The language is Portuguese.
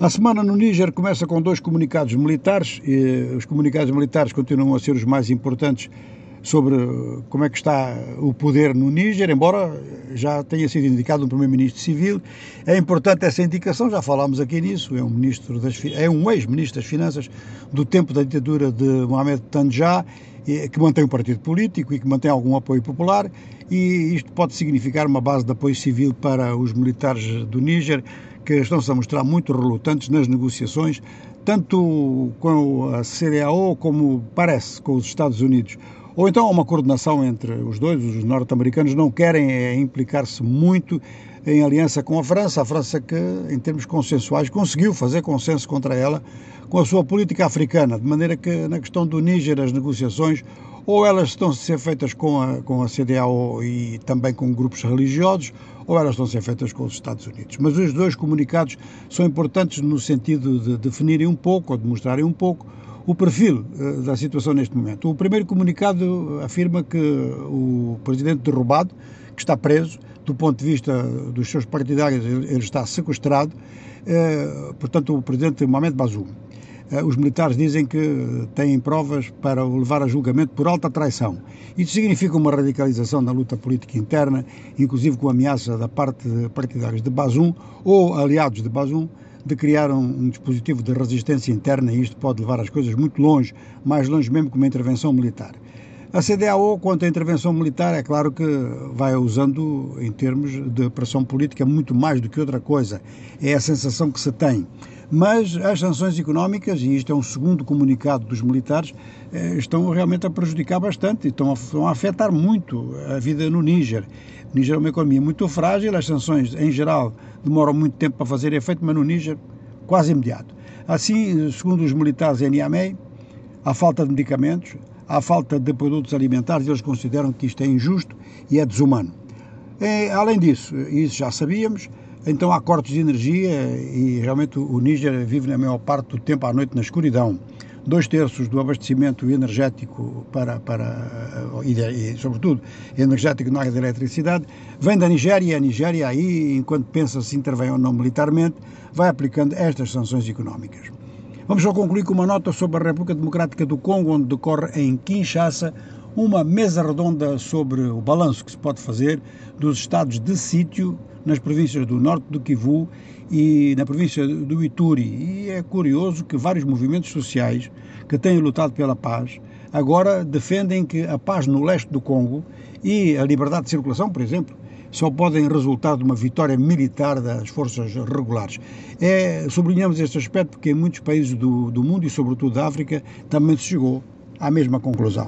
A semana no Níger começa com dois comunicados militares. E os comunicados militares continuam a ser os mais importantes sobre como é que está o poder no Níger, embora já tenha sido indicado um primeiro-ministro civil. É importante essa indicação, já falámos aqui nisso, é um, é um ex-ministro das Finanças do tempo da ditadura de Mohamed Tandja, que mantém um partido político e que mantém algum apoio popular, e isto pode significar uma base de apoio civil para os militares do Níger, que estão-se a mostrar muito relutantes nas negociações, tanto com a CDAO como parece com os Estados Unidos. Ou então há uma coordenação entre os dois, os norte-americanos não querem é, implicar-se muito em aliança com a França, a França que, em termos consensuais, conseguiu fazer consenso contra ela com a sua política africana, de maneira que na questão do Níger as negociações ou elas estão a ser feitas com a, com a CDAO e também com grupos religiosos, ou elas estão a ser feitas com os Estados Unidos. Mas os dois comunicados são importantes no sentido de definirem um pouco, ou de mostrarem um pouco, o perfil uh, da situação neste momento. O primeiro comunicado afirma que o presidente derrubado, que está preso, do ponto de vista dos seus partidários, ele, está sequestrado, uh, portanto, o presidente Mohamed Bazoum. Eh, os militares dizem que têm provas para o levar a julgamento por alta traição. Isso significa uma radicalização da luta política interna, inclusive com a ameaça da parte de partidários de Bazum ou aliados de Bazum de criar um, um, dispositivo de resistência interna e isto pode levar as coisas muito longe, mais longe mesmo que uma intervenção militar. A CDAO, quanto à intervenção militar, é claro que vai usando, em termos de pressão política, muito mais do que outra coisa. É a sensação que se tem. Mas as sanções económicas, e isto é um segundo comunicado dos militares, eh, estão realmente a prejudicar bastante estão a, estão a afetar muito a vida no Níger. O Níger é uma economia muito frágil, as sanções, em geral, demoram muito tempo para fazer efeito, mas no Níger, quase imediato. Assim, segundo os militares em Niamey, há falta de medicamentos, há falta de produtos alimentares, eles consideram que isto é injusto e é desumano. E, além disso, isso já sabíamos, então há cortes de energia e realmente o Níger vive na maior parte do tempo à noite na escuridão. Dois terços do abastecimento energético para, para e, e sobretudo energético na área da eletricidade, vem da Nigéria. A Nigéria aí, enquanto pensa se intervém ou não militarmente, vai aplicando estas sanções económicas. Vamos só concluir com uma nota sobre a República Democrática do Congo, onde decorre em Kinshasa uma mesa redonda sobre o balanço que se pode fazer dos estados de sítio nas províncias do norte do Kivu e na província do Ituri. E é curioso que vários movimentos sociais que têm lutado pela paz agora defendem que a paz no leste do Congo e a liberdade de circulação, por exemplo, só podem resultar de uma vitória militar das forças regulares. É, sublinhamos este aspecto porque em muitos países do, do mundo e sobretudo da África também se chegou à mesma conclusão.